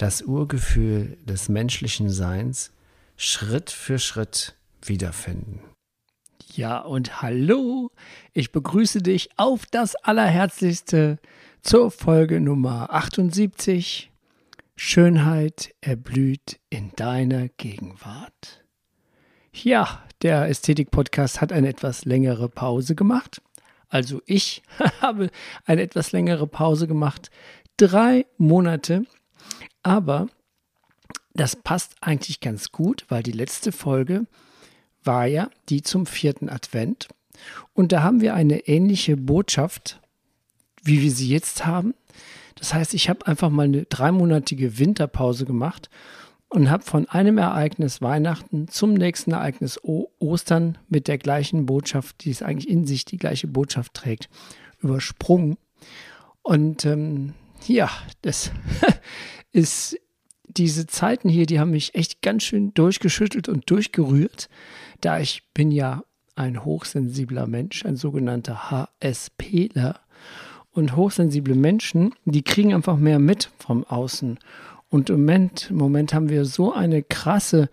das Urgefühl des menschlichen Seins Schritt für Schritt wiederfinden. Ja, und hallo, ich begrüße dich auf das Allerherzlichste zur Folge Nummer 78. Schönheit erblüht in deiner Gegenwart. Ja, der Ästhetik-Podcast hat eine etwas längere Pause gemacht. Also ich habe eine etwas längere Pause gemacht. Drei Monate. Aber das passt eigentlich ganz gut, weil die letzte Folge war ja die zum vierten Advent. Und da haben wir eine ähnliche Botschaft, wie wir sie jetzt haben. Das heißt, ich habe einfach mal eine dreimonatige Winterpause gemacht und habe von einem Ereignis Weihnachten zum nächsten Ereignis o Ostern mit der gleichen Botschaft, die es eigentlich in sich die gleiche Botschaft trägt, übersprungen. Und ähm, ja, das ist diese Zeiten hier, die haben mich echt ganz schön durchgeschüttelt und durchgerührt, da ich bin ja ein hochsensibler Mensch, ein sogenannter HSPler. Und hochsensible Menschen, die kriegen einfach mehr mit vom Außen. Und im Moment, im Moment haben wir so eine krasse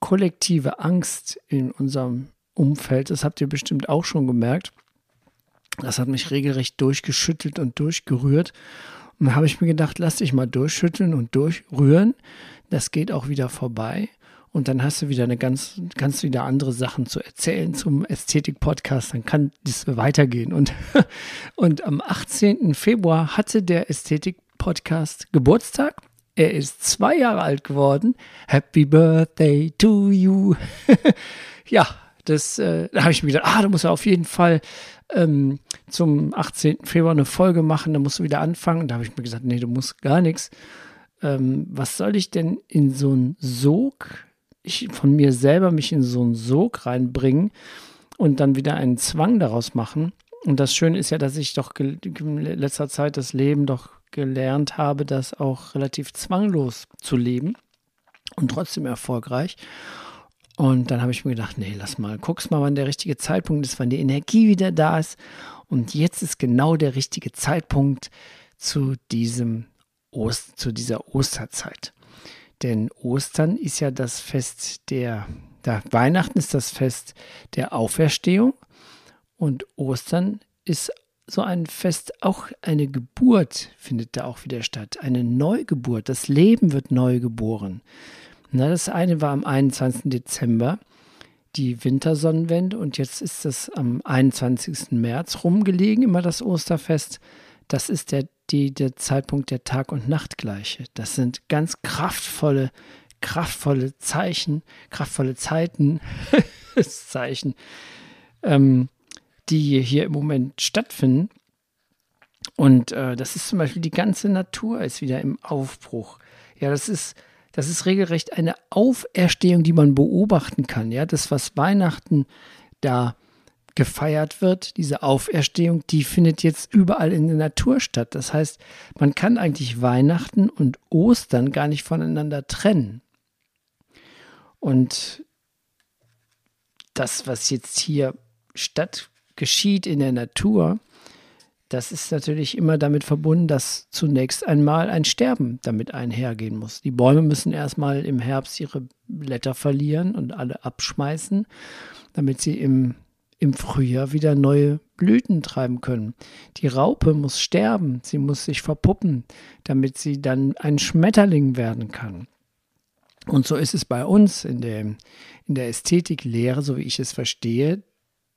kollektive Angst in unserem Umfeld. Das habt ihr bestimmt auch schon gemerkt. Das hat mich regelrecht durchgeschüttelt und durchgerührt. Und da habe ich mir gedacht, lass dich mal durchschütteln und durchrühren. Das geht auch wieder vorbei. Und dann hast du wieder eine ganz, ganz wieder andere Sachen zu erzählen zum Ästhetik-Podcast. Dann kann das weitergehen. Und, und am 18. Februar hatte der Ästhetik-Podcast Geburtstag. Er ist zwei Jahre alt geworden. Happy Birthday to you. ja, das, äh, da habe ich mir gedacht, ah, da muss er auf jeden Fall ähm, zum 18. Februar eine Folge machen, da musst du wieder anfangen. Da habe ich mir gesagt, nee, du musst gar nichts. Ähm, was soll ich denn in so einen Sog, ich von mir selber mich in so einen Sog reinbringen und dann wieder einen Zwang daraus machen? Und das Schöne ist ja, dass ich doch in letzter Zeit das Leben doch gelernt habe, das auch relativ zwanglos zu leben und trotzdem erfolgreich. Und dann habe ich mir gedacht, nee, lass mal, guck's mal, wann der richtige Zeitpunkt ist, wann die Energie wieder da ist. Und jetzt ist genau der richtige Zeitpunkt zu diesem Ost, zu dieser Osterzeit. Denn Ostern ist ja das Fest der, der Weihnachten ist das Fest der Auferstehung und Ostern ist so ein Fest, auch eine Geburt findet da auch wieder statt, eine Neugeburt. Das Leben wird neu geboren. Na, das eine war am 21. Dezember, die Wintersonnenwende, und jetzt ist es am 21. März rumgelegen, immer das Osterfest. Das ist der, die, der Zeitpunkt der Tag- und Nachtgleiche. Das sind ganz kraftvolle, kraftvolle Zeichen, kraftvolle Zeiten, Zeichen, ähm, die hier im Moment stattfinden. Und äh, das ist zum Beispiel die ganze Natur ist wieder im Aufbruch. Ja, das ist das ist regelrecht eine Auferstehung, die man beobachten kann. Ja, das, was Weihnachten da gefeiert wird, diese Auferstehung, die findet jetzt überall in der Natur statt. Das heißt, man kann eigentlich Weihnachten und Ostern gar nicht voneinander trennen. Und das, was jetzt hier statt geschieht in der Natur, das ist natürlich immer damit verbunden, dass zunächst einmal ein Sterben damit einhergehen muss. Die Bäume müssen erstmal im Herbst ihre Blätter verlieren und alle abschmeißen, damit sie im, im Frühjahr wieder neue Blüten treiben können. Die Raupe muss sterben, sie muss sich verpuppen, damit sie dann ein Schmetterling werden kann. Und so ist es bei uns in der, in der Ästhetiklehre, so wie ich es verstehe,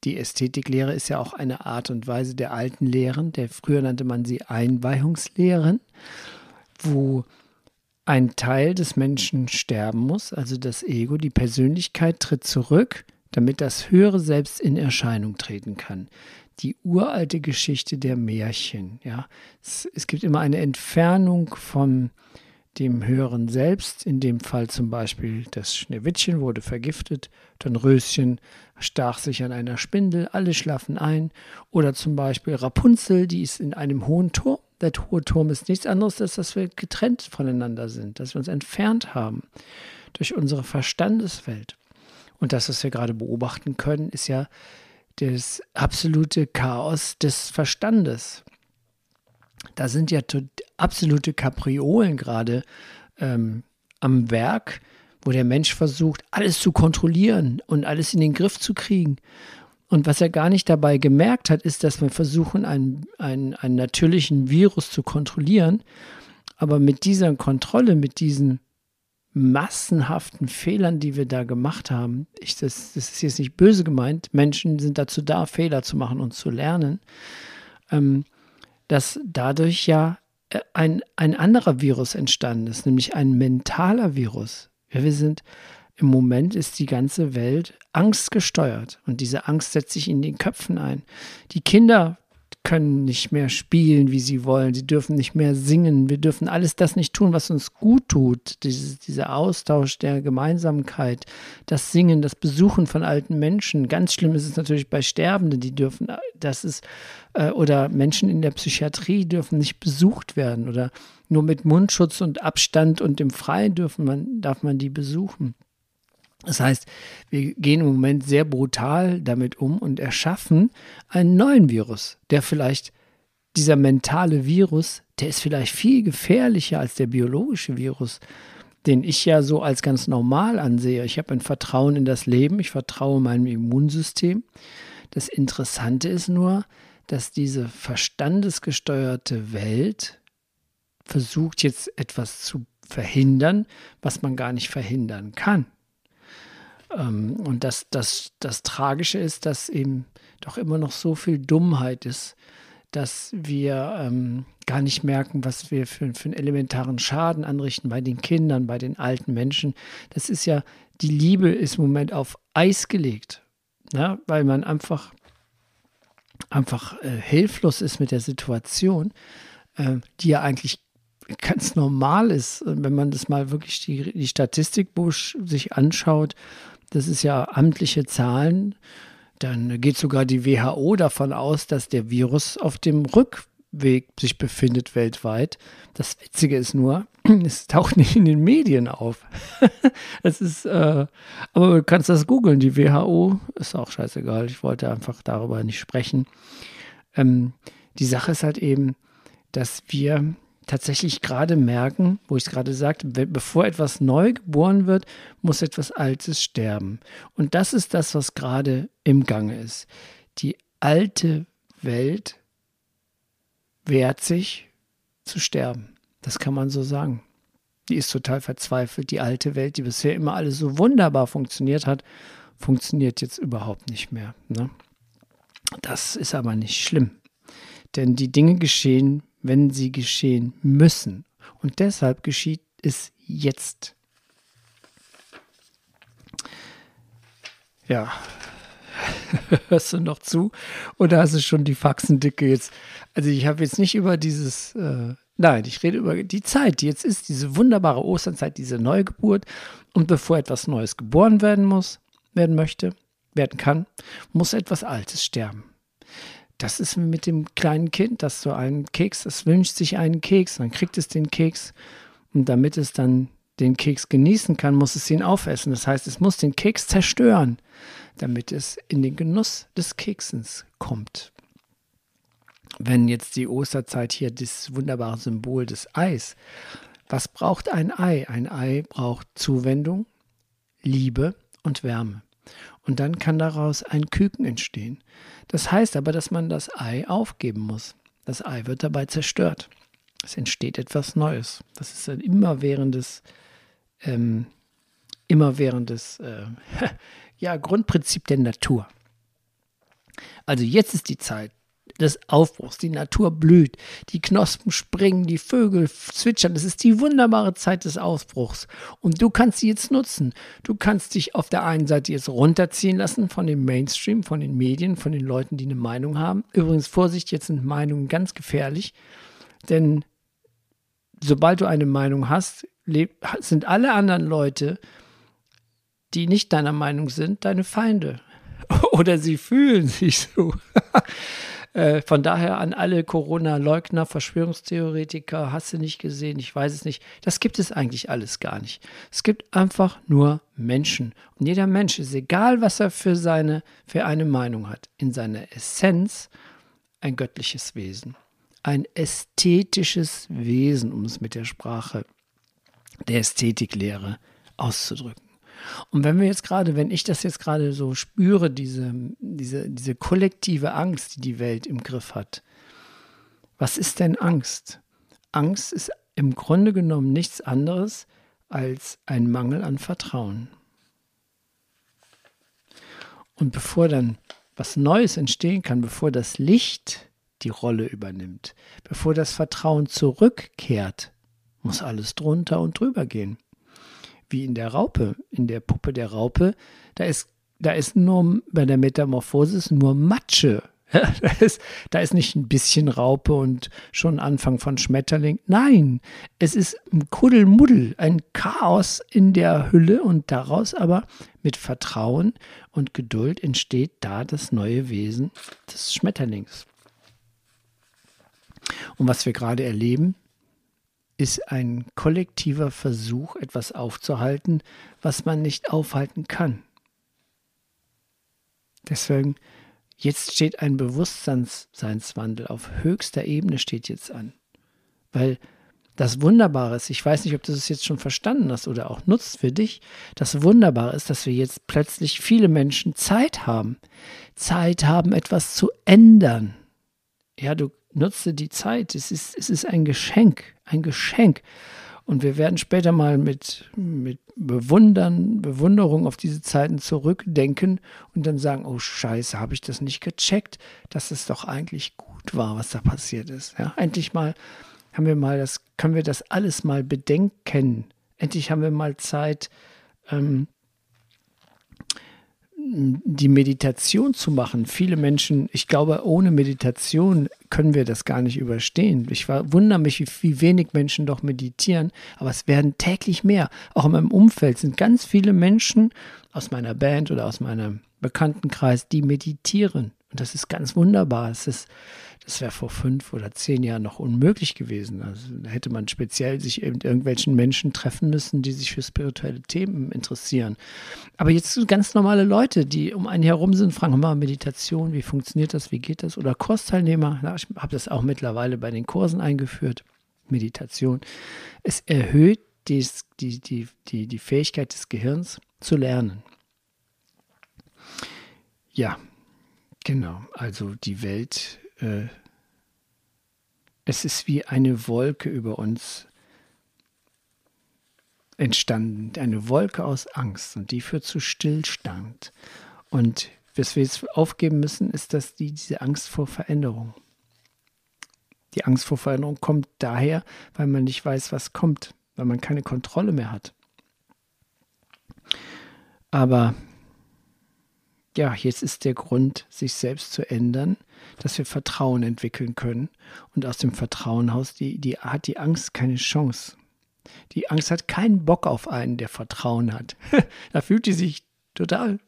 die Ästhetiklehre ist ja auch eine Art und Weise der alten Lehren, der früher nannte man sie Einweihungslehren, wo ein Teil des Menschen sterben muss, also das Ego, die Persönlichkeit tritt zurück, damit das höhere Selbst in Erscheinung treten kann. Die uralte Geschichte der Märchen, ja. Es, es gibt immer eine Entfernung vom dem höheren Selbst, in dem Fall zum Beispiel das Schneewittchen wurde vergiftet, dann Röschen stach sich an einer Spindel, alle schlafen ein, oder zum Beispiel Rapunzel, die ist in einem hohen Turm. Der hohe Turm ist nichts anderes, als dass wir getrennt voneinander sind, dass wir uns entfernt haben durch unsere Verstandeswelt. Und das, was wir gerade beobachten können, ist ja das absolute Chaos des Verstandes. Da sind ja absolute Kapriolen gerade ähm, am Werk, wo der Mensch versucht, alles zu kontrollieren und alles in den Griff zu kriegen. Und was er gar nicht dabei gemerkt hat, ist, dass wir versuchen, einen, einen, einen natürlichen Virus zu kontrollieren. Aber mit dieser Kontrolle, mit diesen massenhaften Fehlern, die wir da gemacht haben, ich, das, das ist jetzt nicht böse gemeint, Menschen sind dazu da, Fehler zu machen und zu lernen, ähm, dass dadurch ja äh, ein, ein anderer Virus entstanden ist, nämlich ein mentaler Virus. Ja, wir sind, im Moment ist die ganze Welt angstgesteuert und diese Angst setzt sich in den Köpfen ein. Die Kinder können nicht mehr spielen, wie sie wollen. Sie dürfen nicht mehr singen. Wir dürfen alles das nicht tun, was uns gut tut. Dieses, dieser Austausch der Gemeinsamkeit, das Singen, das Besuchen von alten Menschen. Ganz schlimm ist es natürlich bei Sterbenden, die dürfen, das ist, äh, oder Menschen in der Psychiatrie dürfen nicht besucht werden oder nur mit Mundschutz und Abstand und im Freien dürfen man, darf man die besuchen. Das heißt, wir gehen im Moment sehr brutal damit um und erschaffen einen neuen Virus, der vielleicht dieser mentale Virus, der ist vielleicht viel gefährlicher als der biologische Virus, den ich ja so als ganz normal ansehe. Ich habe ein Vertrauen in das Leben, ich vertraue meinem Immunsystem. Das Interessante ist nur, dass diese verstandesgesteuerte Welt versucht jetzt etwas zu verhindern, was man gar nicht verhindern kann. Ähm, und das, das, das Tragische ist, dass eben doch immer noch so viel Dummheit ist, dass wir ähm, gar nicht merken, was wir für, für einen elementaren Schaden anrichten bei den Kindern, bei den alten Menschen. Das ist ja, die Liebe ist im Moment auf Eis gelegt, ne? weil man einfach, einfach äh, hilflos ist mit der Situation, äh, die ja eigentlich ganz normal ist, wenn man das mal wirklich die, die Statistikbuch sich anschaut das ist ja amtliche Zahlen, dann geht sogar die WHO davon aus, dass der Virus auf dem Rückweg sich befindet weltweit. Das Witzige ist nur, es taucht nicht in den Medien auf. es ist, äh, aber du kannst das googeln. Die WHO ist auch scheißegal. Ich wollte einfach darüber nicht sprechen. Ähm, die Sache ist halt eben, dass wir tatsächlich gerade merken, wo ich es gerade sagte, bevor etwas neu geboren wird, muss etwas Altes sterben. Und das ist das, was gerade im Gange ist. Die alte Welt wehrt sich zu sterben. Das kann man so sagen. Die ist total verzweifelt. Die alte Welt, die bisher immer alles so wunderbar funktioniert hat, funktioniert jetzt überhaupt nicht mehr. Ne? Das ist aber nicht schlimm. Denn die Dinge geschehen, wenn sie geschehen müssen. Und deshalb geschieht es jetzt. Ja, hörst du noch zu? Oder hast du schon die Faxendicke jetzt? Also ich habe jetzt nicht über dieses, äh, nein, ich rede über die Zeit, die jetzt ist, diese wunderbare Osternzeit, diese Neugeburt. Und bevor etwas Neues geboren werden muss, werden möchte, werden kann, muss etwas Altes sterben das ist mit dem kleinen Kind, das so einen Keks, es wünscht sich einen Keks, dann kriegt es den Keks und damit es dann den Keks genießen kann, muss es ihn aufessen. Das heißt, es muss den Keks zerstören, damit es in den Genuss des Keksens kommt. Wenn jetzt die Osterzeit hier das wunderbare Symbol des Eis, was braucht ein Ei? Ein Ei braucht Zuwendung, Liebe und Wärme. Und dann kann daraus ein Küken entstehen. Das heißt aber, dass man das Ei aufgeben muss. Das Ei wird dabei zerstört. Es entsteht etwas Neues. Das ist ein immerwährendes, ähm, immerwährendes äh, ja, Grundprinzip der Natur. Also jetzt ist die Zeit, des Aufbruchs. Die Natur blüht, die Knospen springen, die Vögel zwitschern. Es ist die wunderbare Zeit des Aufbruchs. Und du kannst sie jetzt nutzen. Du kannst dich auf der einen Seite jetzt runterziehen lassen von dem Mainstream, von den Medien, von den Leuten, die eine Meinung haben. Übrigens, Vorsicht, jetzt sind Meinungen ganz gefährlich, denn sobald du eine Meinung hast, sind alle anderen Leute, die nicht deiner Meinung sind, deine Feinde. Oder sie fühlen sich so. Äh, von daher an alle Corona-Leugner, Verschwörungstheoretiker, hast du nicht gesehen, ich weiß es nicht. Das gibt es eigentlich alles gar nicht. Es gibt einfach nur Menschen. Und jeder Mensch ist egal, was er für seine, für eine Meinung hat. In seiner Essenz ein göttliches Wesen. Ein ästhetisches Wesen, um es mit der Sprache der Ästhetiklehre auszudrücken. Und wenn wir jetzt gerade, wenn ich das jetzt gerade so spüre, diese, diese, diese kollektive Angst, die die Welt im Griff hat, was ist denn Angst? Angst ist im Grunde genommen nichts anderes als ein Mangel an Vertrauen. Und bevor dann was Neues entstehen kann, bevor das Licht die Rolle übernimmt, bevor das Vertrauen zurückkehrt, muss alles drunter und drüber gehen wie in der Raupe, in der Puppe der Raupe, da ist, da ist nur bei der Metamorphosis nur Matsche. da, ist, da ist nicht ein bisschen Raupe und schon Anfang von Schmetterling. Nein, es ist ein Kuddelmuddel, ein Chaos in der Hülle und daraus aber mit Vertrauen und Geduld entsteht da das neue Wesen des Schmetterlings. Und was wir gerade erleben, ist ein kollektiver Versuch, etwas aufzuhalten, was man nicht aufhalten kann. Deswegen, jetzt steht ein Bewusstseinswandel auf höchster Ebene steht jetzt an. Weil das Wunderbare ist, ich weiß nicht, ob du es jetzt schon verstanden hast oder auch nutzt für dich, das Wunderbare ist, dass wir jetzt plötzlich viele Menschen Zeit haben. Zeit haben, etwas zu ändern. Ja, du nutze die Zeit. Es ist, es ist ein Geschenk, ein Geschenk. Und wir werden später mal mit, mit Bewundern, Bewunderung auf diese Zeiten zurückdenken und dann sagen, oh Scheiße, habe ich das nicht gecheckt, dass es doch eigentlich gut war, was da passiert ist. Ja, endlich mal haben wir mal das, können wir das alles mal bedenken. Endlich haben wir mal Zeit, ähm, die Meditation zu machen. Viele Menschen, ich glaube, ohne Meditation können wir das gar nicht überstehen. Ich wundere mich, wie, wie, wenig Menschen doch meditieren, aber es werden täglich mehr. Auch in meinem Umfeld sind ganz viele Menschen aus meiner Band oder aus meinem Bekanntenkreis, die meditieren. Und das ist ganz wunderbar. Es ist, das wäre vor fünf oder zehn Jahren noch unmöglich gewesen. Also hätte man speziell sich mit irgendwelchen Menschen treffen müssen, die sich für spirituelle Themen interessieren. Aber jetzt ganz normale Leute, die um einen herum sind, fragen mal Meditation, wie funktioniert das, wie geht das? Oder Kursteilnehmer, na, ich habe das auch mittlerweile bei den Kursen eingeführt. Meditation. Es erhöht die, die, die, die, die Fähigkeit des Gehirns zu lernen. Ja, Genau, also die Welt, äh, es ist wie eine Wolke über uns entstanden, eine Wolke aus Angst und die führt zu Stillstand. Und was wir jetzt aufgeben müssen, ist, dass die, diese Angst vor Veränderung. Die Angst vor Veränderung kommt daher, weil man nicht weiß, was kommt, weil man keine Kontrolle mehr hat. Aber ja, jetzt ist der Grund, sich selbst zu ändern, dass wir Vertrauen entwickeln können. Und aus dem Vertrauen heraus die, die, hat die Angst keine Chance. Die Angst hat keinen Bock auf einen, der Vertrauen hat. da fühlt sie sich total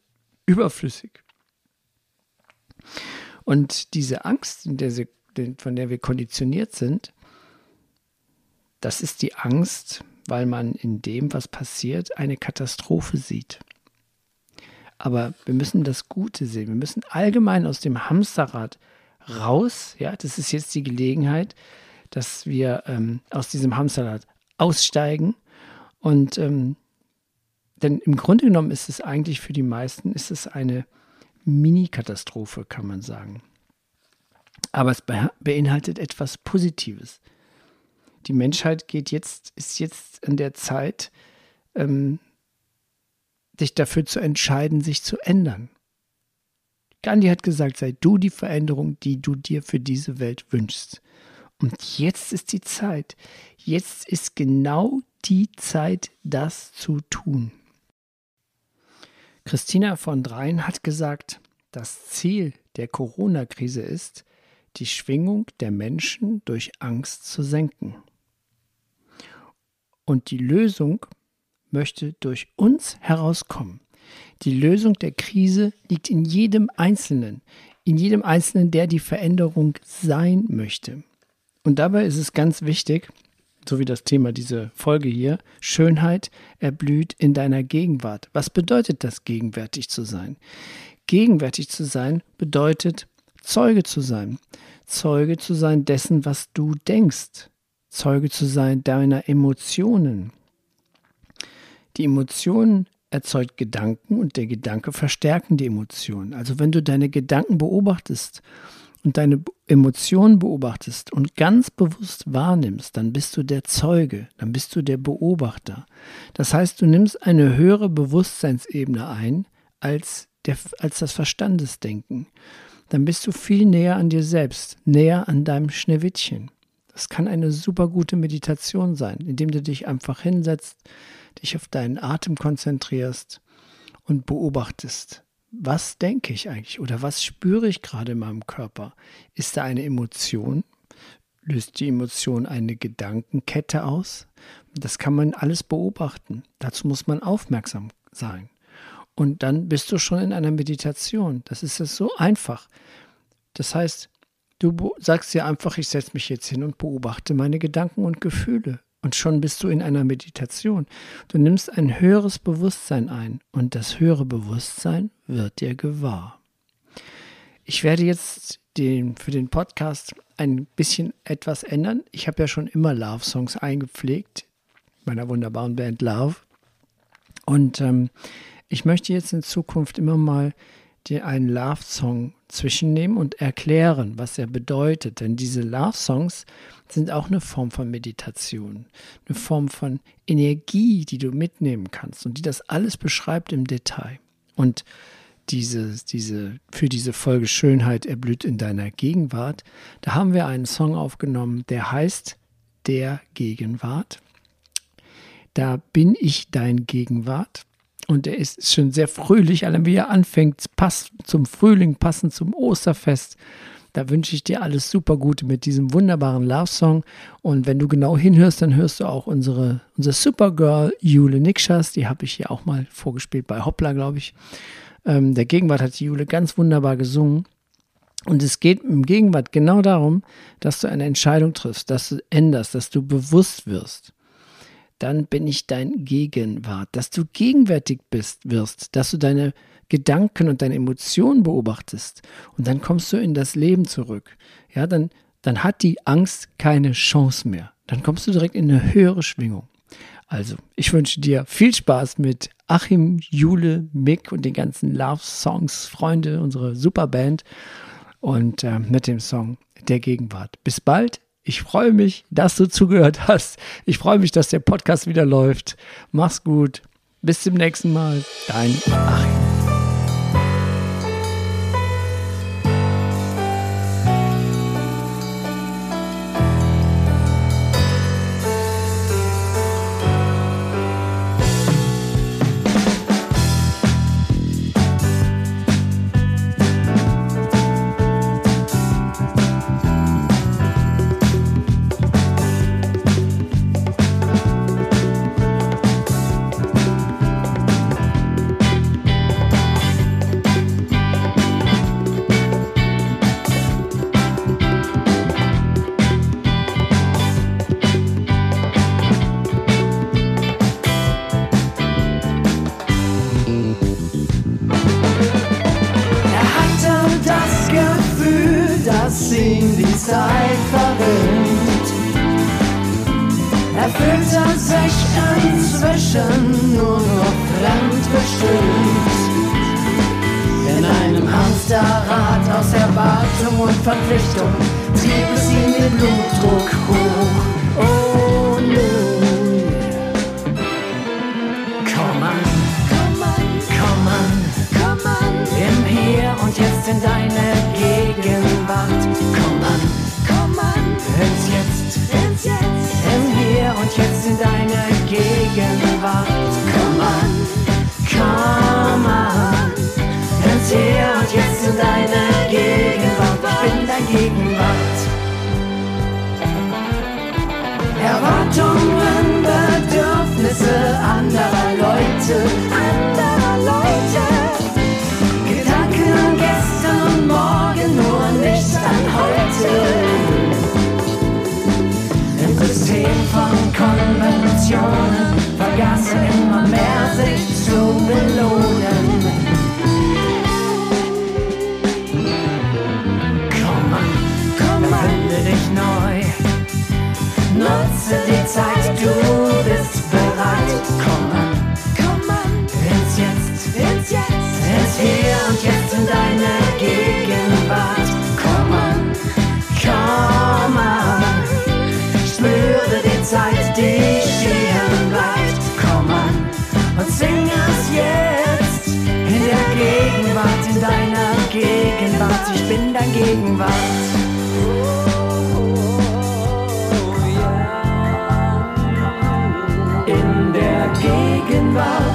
überflüssig. Und diese Angst, der sie, von der wir konditioniert sind, das ist die Angst, weil man in dem, was passiert, eine Katastrophe sieht. Aber wir müssen das Gute sehen. Wir müssen allgemein aus dem Hamsterrad raus. Ja, das ist jetzt die Gelegenheit, dass wir ähm, aus diesem Hamsterrad aussteigen. Und ähm, denn im Grunde genommen ist es eigentlich für die meisten ist es eine Mini-Katastrophe, kann man sagen. Aber es beinhaltet etwas Positives. Die Menschheit geht jetzt, ist jetzt in der Zeit, ähm, sich dafür zu entscheiden, sich zu ändern. Gandhi hat gesagt, sei du die Veränderung, die du dir für diese Welt wünschst. Und jetzt ist die Zeit. Jetzt ist genau die Zeit, das zu tun. Christina von Dreien hat gesagt, das Ziel der Corona-Krise ist, die Schwingung der Menschen durch Angst zu senken. Und die Lösung möchte durch uns herauskommen. Die Lösung der Krise liegt in jedem Einzelnen, in jedem Einzelnen, der die Veränderung sein möchte. Und dabei ist es ganz wichtig, so wie das Thema dieser Folge hier, Schönheit erblüht in deiner Gegenwart. Was bedeutet das, gegenwärtig zu sein? Gegenwärtig zu sein bedeutet, Zeuge zu sein. Zeuge zu sein dessen, was du denkst. Zeuge zu sein deiner Emotionen. Die Emotionen erzeugt Gedanken und der Gedanke verstärken die Emotionen. Also wenn du deine Gedanken beobachtest und deine Emotionen beobachtest und ganz bewusst wahrnimmst, dann bist du der Zeuge, dann bist du der Beobachter. Das heißt, du nimmst eine höhere Bewusstseinsebene ein als, der, als das Verstandesdenken. Dann bist du viel näher an dir selbst, näher an deinem Schneewittchen. Das kann eine super gute Meditation sein, indem du dich einfach hinsetzt, dich auf deinen Atem konzentrierst und beobachtest. Was denke ich eigentlich oder was spüre ich gerade in meinem Körper? Ist da eine Emotion? Löst die Emotion eine Gedankenkette aus? Das kann man alles beobachten. Dazu muss man aufmerksam sein. Und dann bist du schon in einer Meditation. Das ist es so einfach. Das heißt, du sagst dir einfach, ich setze mich jetzt hin und beobachte meine Gedanken und Gefühle. Und schon bist du in einer Meditation. Du nimmst ein höheres Bewusstsein ein und das höhere Bewusstsein wird dir gewahr. Ich werde jetzt den, für den Podcast ein bisschen etwas ändern. Ich habe ja schon immer Love-Songs eingepflegt, meiner wunderbaren Band Love. Und ähm, ich möchte jetzt in Zukunft immer mal dir einen Love-Song zwischennehmen und erklären, was er bedeutet. Denn diese Love-Songs sind auch eine Form von Meditation, eine Form von Energie, die du mitnehmen kannst und die das alles beschreibt im Detail. Und diese, diese, für diese Folge Schönheit erblüht in deiner Gegenwart, da haben wir einen Song aufgenommen, der heißt Der Gegenwart. Da bin ich dein Gegenwart. Und er ist schon sehr fröhlich, allein wie er anfängt, passt zum Frühling, passend zum Osterfest. Da wünsche ich dir alles super Gute mit diesem wunderbaren Love-Song. Und wenn du genau hinhörst, dann hörst du auch unsere, unsere Supergirl Jule Nikschas. Die habe ich hier auch mal vorgespielt bei Hoppla, glaube ich. Ähm, der Gegenwart hat die Jule ganz wunderbar gesungen. Und es geht im Gegenwart genau darum, dass du eine Entscheidung triffst, dass du änderst, dass du bewusst wirst dann bin ich dein Gegenwart, dass du gegenwärtig bist, wirst, dass du deine Gedanken und deine Emotionen beobachtest und dann kommst du in das Leben zurück. Ja, dann, dann hat die Angst keine Chance mehr. Dann kommst du direkt in eine höhere Schwingung. Also, ich wünsche dir viel Spaß mit Achim, Jule, Mick und den ganzen Love Songs, Freunde, unsere Superband und äh, mit dem Song der Gegenwart. Bis bald. Ich freue mich, dass du zugehört hast. Ich freue mich, dass der Podcast wieder läuft. Mach's gut. Bis zum nächsten Mal. Dein Achim. Verpflichtung trieb es den Blutdruck hoch. Oh komm an, komm an, komm an, im Hier und Jetzt in deine Gegenwart. Komm an, komm an, ins Jetzt, ins Jetzt, im Hier und Jetzt in deine Gegenwart. Komm an, komm an, ins Hier und Jetzt in deine Leben macht. Erwartungen, Bedürfnisse anderer Leute, anderer Leute. Gedanken gestern, morgen, nur nicht an heute. Im System von Konventionen. dich stehen bleibt. Komm an und sing es jetzt in der Gegenwart, in deiner Gegenwart. Ich bin dein Gegenwart. In der Gegenwart.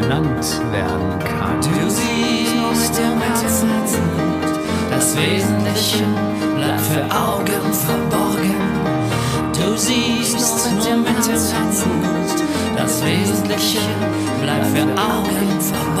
Benannt werden kann? Du siehst im Herzen, das Wesentliche bleibt für Augen verborgen. Du siehst nur mit dem Herzen, das Wesentliche bleibt für Augen verborgen,